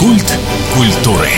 Культ культуры.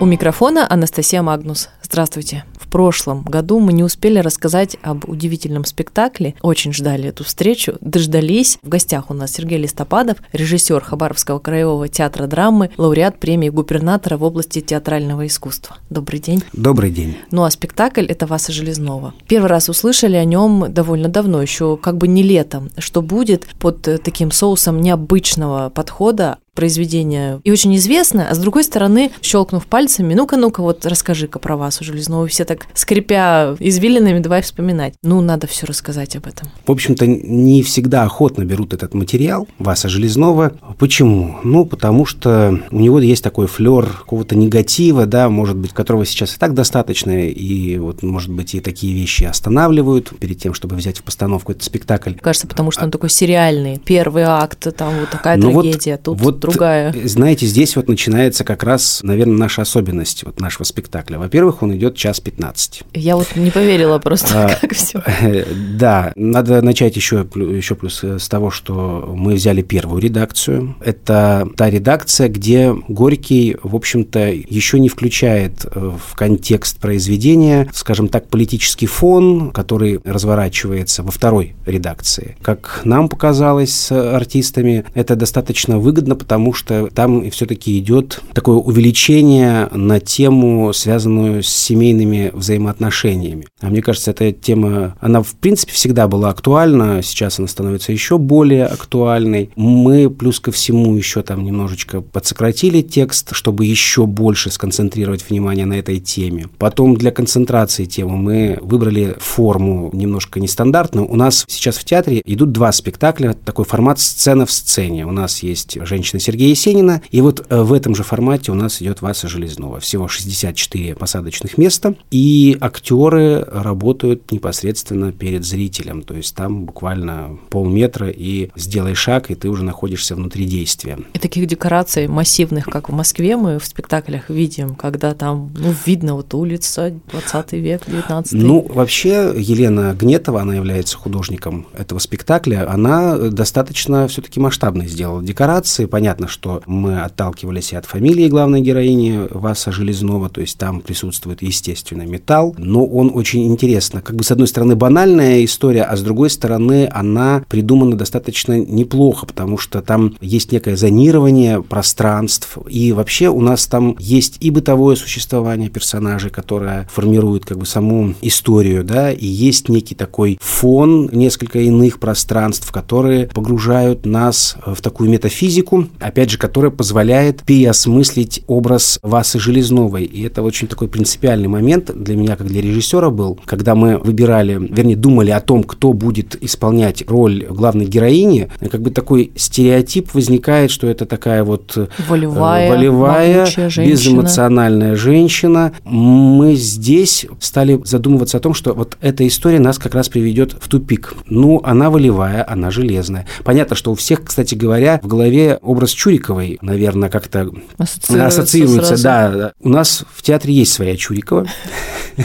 У микрофона Анастасия Магнус. Здравствуйте. В прошлом году мы не успели рассказать об удивительном спектакле. Очень ждали эту встречу, дождались. В гостях у нас Сергей Листопадов, режиссер Хабаровского краевого театра драмы, лауреат премии губернатора в области театрального искусства. Добрый день. Добрый день. Ну а спектакль – это Васа Железнова. Первый раз услышали о нем довольно давно, еще как бы не летом. Что будет под таким соусом необычного подхода произведение и очень известно, а с другой стороны, щелкнув пальцами, ну-ка, ну-ка, вот расскажи-ка про вас у Железного. Все так, скрипя извилинами, давай вспоминать. Ну, надо все рассказать об этом. В общем-то, не всегда охотно берут этот материал Васа Железного. Почему? Ну, потому что у него есть такой флер какого-то негатива, да, может быть, которого сейчас и так достаточно, и вот, может быть, и такие вещи останавливают перед тем, чтобы взять в постановку этот спектакль. Кажется, потому что он такой сериальный. Первый акт, там вот такая ну, трагедия, вот, тут вот другая. Знаете, здесь вот начинается как раз, наверное, наша особенность вот нашего спектакля. Во-первых, он идет час 15. Я вот не поверила просто, а, как все. Да, надо начать еще, еще плюс э, с того, что мы взяли первую редакцию. Это та редакция, где Горький, в общем-то, еще не включает э, в контекст произведения, скажем так, политический фон, который разворачивается во второй редакции. Как нам показалось с артистами, это достаточно выгодно, потому потому что там все-таки идет такое увеличение на тему, связанную с семейными взаимоотношениями. А мне кажется, эта тема, она в принципе всегда была актуальна, сейчас она становится еще более актуальной. Мы плюс ко всему еще там немножечко подсократили текст, чтобы еще больше сконцентрировать внимание на этой теме. Потом для концентрации темы мы выбрали форму немножко нестандартную. У нас сейчас в театре идут два спектакля, такой формат сцена в сцене. У нас есть «Женщина Сергея Есенина. И вот э, в этом же формате у нас идет Васа Железнова. Всего 64 посадочных места. И актеры работают непосредственно перед зрителем. То есть там буквально полметра и сделай шаг, и ты уже находишься внутри действия. И таких декораций массивных, как в Москве, мы в спектаклях видим, когда там, ну, видно вот улица, 20 век, 19 Ну, вообще, Елена Гнетова, она является художником этого спектакля, она достаточно все-таки масштабно сделала декорации. Понятно, понятно, что мы отталкивались и от фамилии главной героини Васа Железнова, то есть там присутствует, естественно, металл, но он очень интересно. Как бы с одной стороны банальная история, а с другой стороны она придумана достаточно неплохо, потому что там есть некое зонирование пространств, и вообще у нас там есть и бытовое существование персонажей, которое формирует как бы саму историю, да, и есть некий такой фон несколько иных пространств, которые погружают нас в такую метафизику, опять же, которая позволяет переосмыслить образ Васы Железновой. И это очень такой принципиальный момент для меня, как для режиссера был, когда мы выбирали, вернее, думали о том, кто будет исполнять роль главной героини, как бы такой стереотип возникает, что это такая вот э, волевая, волевая безэмоциональная женщина. Мы здесь стали задумываться о том, что вот эта история нас как раз приведет в тупик. Ну, она волевая, она железная. Понятно, что у всех, кстати говоря, в голове образ Чуриковой, наверное, как-то ассоциируется. ассоциируется да, у нас в театре есть своя Чурикова,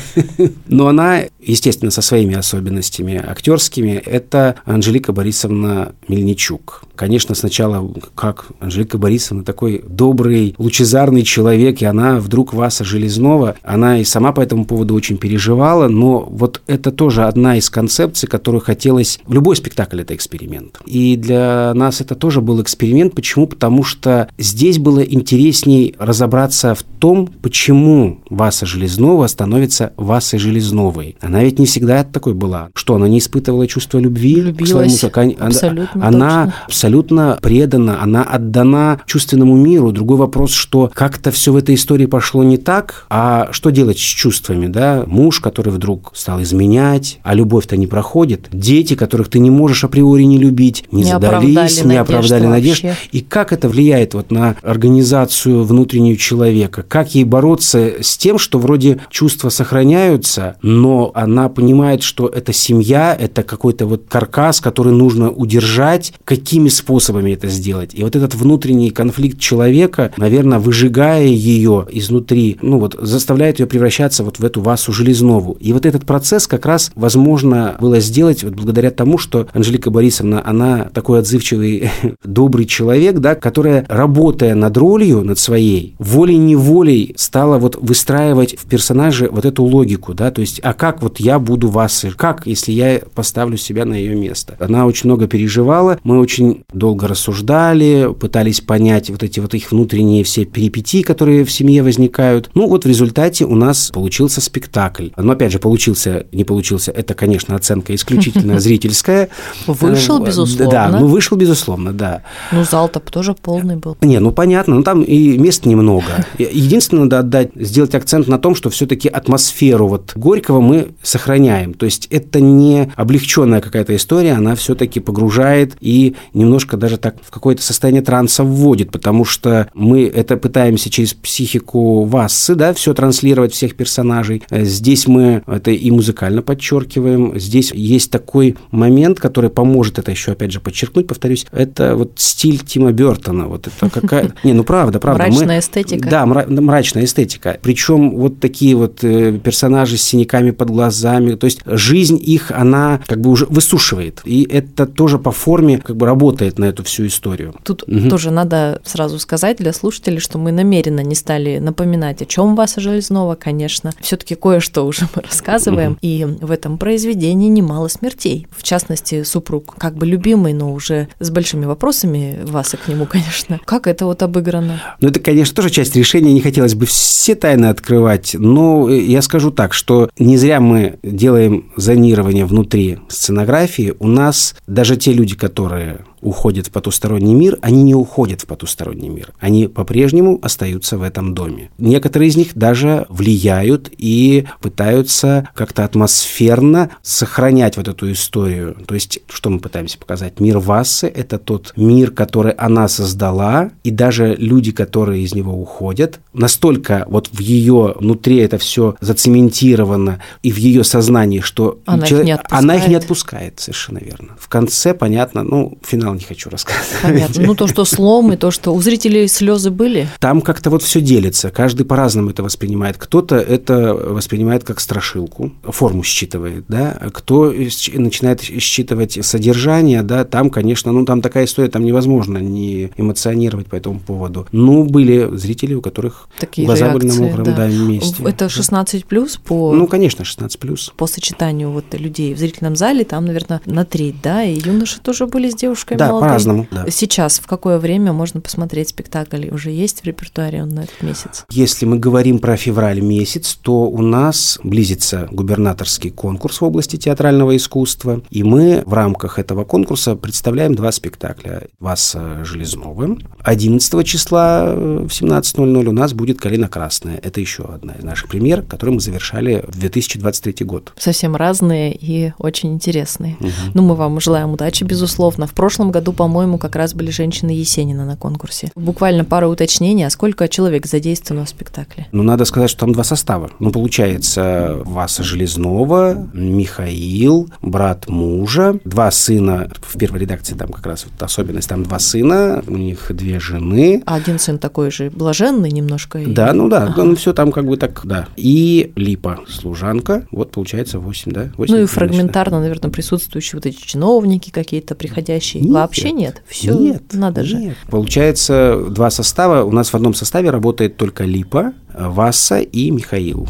но она, естественно, со своими особенностями актерскими. Это Анжелика Борисовна Мельничук. Конечно, сначала, как Анжелика Борисовна такой добрый, лучезарный человек, и она вдруг Васа Железнова, она и сама по этому поводу очень переживала, но вот это тоже одна из концепций, которую хотелось... Любой спектакль это эксперимент. И для нас это тоже был эксперимент. Почему? Потому что здесь было интересней разобраться в том, почему Васа Железнова становится Васой Железновой. Она ведь не всегда такой была. Что, она не испытывала чувство любви Любилась. к своему... Абсолютно она, точно абсолютно предана, она отдана чувственному миру. Другой вопрос, что как-то все в этой истории пошло не так, а что делать с чувствами, да? Муж, который вдруг стал изменять, а любовь-то не проходит. Дети, которых ты не можешь априори не любить, не, не задались, не оправдали надежд. И как это влияет вот на организацию внутреннюю человека? как ей бороться с тем, что вроде чувства сохраняются, но она понимает, что это семья, это какой-то вот каркас, который нужно удержать, какими способами это сделать. И вот этот внутренний конфликт человека, наверное, выжигая ее изнутри, ну вот, заставляет ее превращаться вот в эту Васу Железнову. И вот этот процесс как раз возможно было сделать вот благодаря тому, что Анжелика Борисовна, она такой отзывчивый, добрый человек, да, которая, работая над ролью, над своей, волей-неволей стала вот выстраивать в персонаже вот эту логику, да, то есть, а как вот я буду вас, как, если я поставлю себя на ее место? Она очень много переживала, мы очень долго рассуждали, пытались понять вот эти вот их внутренние все перипетии, которые в семье возникают. Ну, вот в результате у нас получился спектакль. Но, опять же, получился, не получился, это, конечно, оценка исключительно зрительская. Вышел, э, безусловно. Да, ну, вышел, безусловно, да. Ну, зал-то тоже полный был. Не, ну, понятно, но там и мест немного. Единственное, надо отдать, сделать акцент на том, что все-таки атмосферу вот Горького мы сохраняем. То есть это не облегченная какая-то история, она все-таки погружает и немножко даже так в какое-то состояние транса вводит, потому что мы это пытаемся через психику Вассы, да, все транслировать всех персонажей. Здесь мы это и музыкально подчеркиваем. Здесь есть такой момент, который поможет это еще, опять же, подчеркнуть, повторюсь, это вот стиль Тима Бертона. Вот это какая... Не, ну правда, правда. Мрачная эстетика. Да, мрачная эстетика. Причем вот такие вот э, персонажи с синяками под глазами, то есть жизнь их, она как бы уже высушивает. И это тоже по форме как бы работает на эту всю историю. Тут угу. тоже надо сразу сказать для слушателей, что мы намеренно не стали напоминать, о чем Васа Железнова, конечно. Все-таки кое-что уже мы рассказываем. Угу. И в этом произведении немало смертей. В частности, супруг как бы любимый, но уже с большими вопросами Васа к нему, конечно. Как это вот обыграно? Ну, это, конечно, тоже часть решения. Не хотелось бы все тайны открывать. Но я скажу так, что не зря мы делаем зонирование внутри сценографии. У нас даже те люди, которые уходят в потусторонний мир, они не уходят в потусторонний мир. Они по-прежнему остаются в этом доме. Некоторые из них даже влияют и пытаются как-то атмосферно сохранять вот эту историю. То есть, что мы пытаемся показать? Мир Вассы – это тот мир, который она создала, и даже люди, которые из него уходят, настолько вот в ее внутри это все зацементировано и в ее сознании, что она, человек, их, не она их не отпускает, совершенно верно. В конце, понятно, ну, финал финал не хочу рассказывать. Понятно. Ну, то, что слом, и то, что у зрителей слезы были? Там как-то вот все делится. Каждый по-разному это воспринимает. Кто-то это воспринимает как страшилку, форму считывает, да. Кто начинает считывать содержание, да, там, конечно, ну, там такая история, там невозможно не эмоционировать по этому поводу. Ну, были зрители, у которых Такие глаза реакции, были на мокром, да, да месте. Это 16 плюс по... Ну, конечно, 16 плюс. По сочетанию вот людей в зрительном зале, там, наверное, на треть, да, и юноши тоже были с девушками да, по-разному. Да. Сейчас в какое время можно посмотреть спектакль? Уже есть в репертуаре он на этот месяц? Если мы говорим про февраль месяц, то у нас близится губернаторский конкурс в области театрального искусства, и мы в рамках этого конкурса представляем два спектакля. Васа Железнова. 11 числа в 17.00 у нас будет «Калина красная». Это еще одна из наших премьер, которую мы завершали в 2023 год. Совсем разные и очень интересные. Угу. Ну, мы вам желаем удачи, безусловно. В прошлом году, по-моему, как раз были женщины Есенина на конкурсе. Буквально пару уточнений, а сколько человек задействовано в спектакле? Ну, надо сказать, что там два состава. Ну, получается, Васа Железнова, Михаил, брат мужа, два сына. В первой редакции там как раз вот особенность, там два сына, у них две жены. А один сын такой же блаженный немножко? Да, ну да, ага. ну все там как бы так, да. И Липа, служанка, вот получается 8, да? 8, ну и фрагментарно, наверное, присутствующие вот эти чиновники какие-то приходящие. Нет, Вообще нет. Все нет, надо же. Нет. Получается, два состава. У нас в одном составе работает только Липа, Васса и Михаил.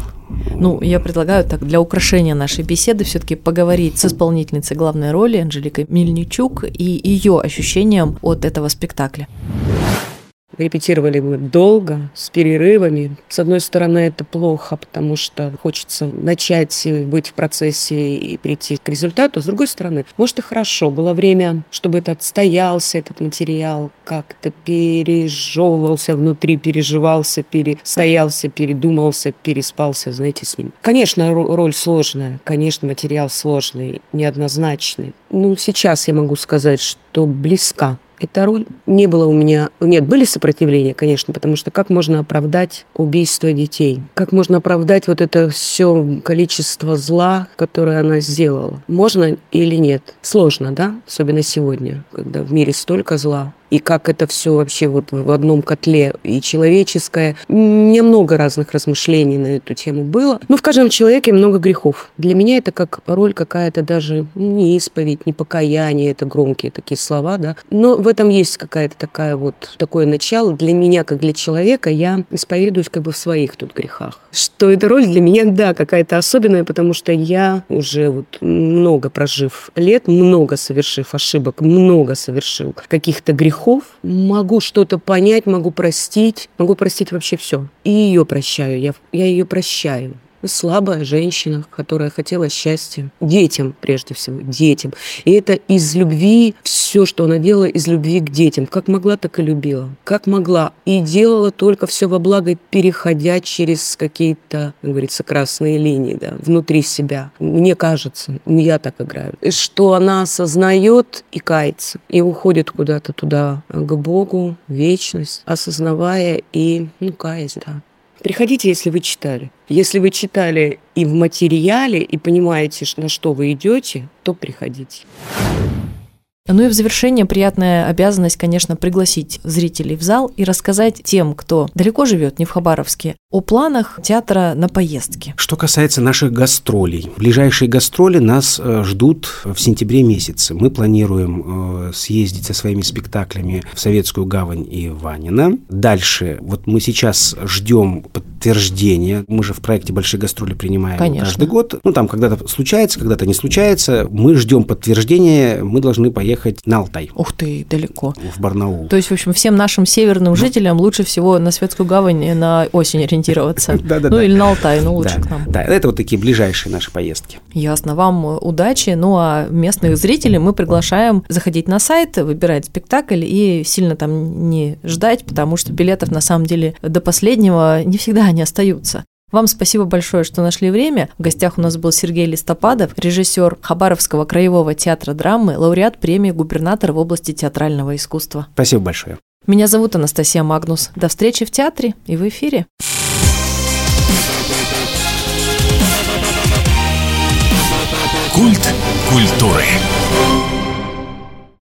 Ну, я предлагаю так для украшения нашей беседы все-таки поговорить с исполнительницей главной роли Анжеликой Мельничук и ее ощущением от этого спектакля. Репетировали мы долго, с перерывами. С одной стороны, это плохо, потому что хочется начать быть в процессе и прийти к результату. С другой стороны, может и хорошо. Было время, чтобы это отстоялся, этот материал, как-то пережевывался внутри, переживался, перестоялся, передумался, переспался, знаете, с ним. Конечно, роль сложная, конечно, материал сложный, неоднозначный. Ну, сейчас я могу сказать, что близка эта роль. Не было у меня... Нет, были сопротивления, конечно, потому что как можно оправдать убийство детей? Как можно оправдать вот это все количество зла, которое она сделала? Можно или нет? Сложно, да? Особенно сегодня, когда в мире столько зла и как это все вообще вот в одном котле и человеческое. Мне много разных размышлений на эту тему было. Ну, в каждом человеке много грехов. Для меня это как роль какая-то даже не исповедь, не покаяние, это громкие такие слова, да. Но в этом есть какая-то такая вот такое начало. Для меня, как для человека, я исповедуюсь как бы в своих тут грехах. Что эта роль для меня, да, какая-то особенная, потому что я уже вот много прожив лет, много совершив ошибок, много совершил каких-то грехов, грехов, могу что-то понять, могу простить, могу простить вообще все. И ее прощаю, я, я ее прощаю слабая женщина, которая хотела счастья детям, прежде всего, детям. И это из любви, все, что она делала, из любви к детям. Как могла, так и любила. Как могла. И делала только все во благо, переходя через какие-то, как говорится, красные линии, да, внутри себя. Мне кажется, я так играю, что она осознает и кается, и уходит куда-то туда, к Богу, вечность, осознавая и, ну, каясь, да. Приходите, если вы читали. Если вы читали и в материале, и понимаете, на что вы идете, то приходите. Ну и в завершение приятная обязанность, конечно, пригласить зрителей в зал и рассказать тем, кто далеко живет, не в Хабаровске, о планах театра на поездки. Что касается наших гастролей. Ближайшие гастроли нас э, ждут в сентябре месяце. Мы планируем э, съездить со своими спектаклями в Советскую гавань и Ванина. Дальше, вот мы сейчас ждем подтверждения. Мы же в проекте «Большие гастроли» принимаем Конечно. каждый год. Ну, там когда-то случается, когда-то не случается. Мы ждем подтверждения, мы должны поехать ехать на Алтай. Ух ты, далеко. В Барнаул. То есть, в общем, всем нашим северным ну. жителям лучше всего на Светскую гавань на осень ориентироваться. Ну или на Алтай, ну лучше к нам. Да, это вот такие ближайшие наши поездки. Ясно. Вам удачи. Ну а местных зрителей мы приглашаем заходить на сайт, выбирать спектакль и сильно там не ждать, потому что билетов на самом деле до последнего не всегда они остаются. Вам спасибо большое, что нашли время. В гостях у нас был Сергей Листопадов, режиссер Хабаровского краевого театра драмы, лауреат премии губернатора в области театрального искусства. Спасибо большое. Меня зовут Анастасия Магнус. До встречи в театре и в эфире. Культ культуры.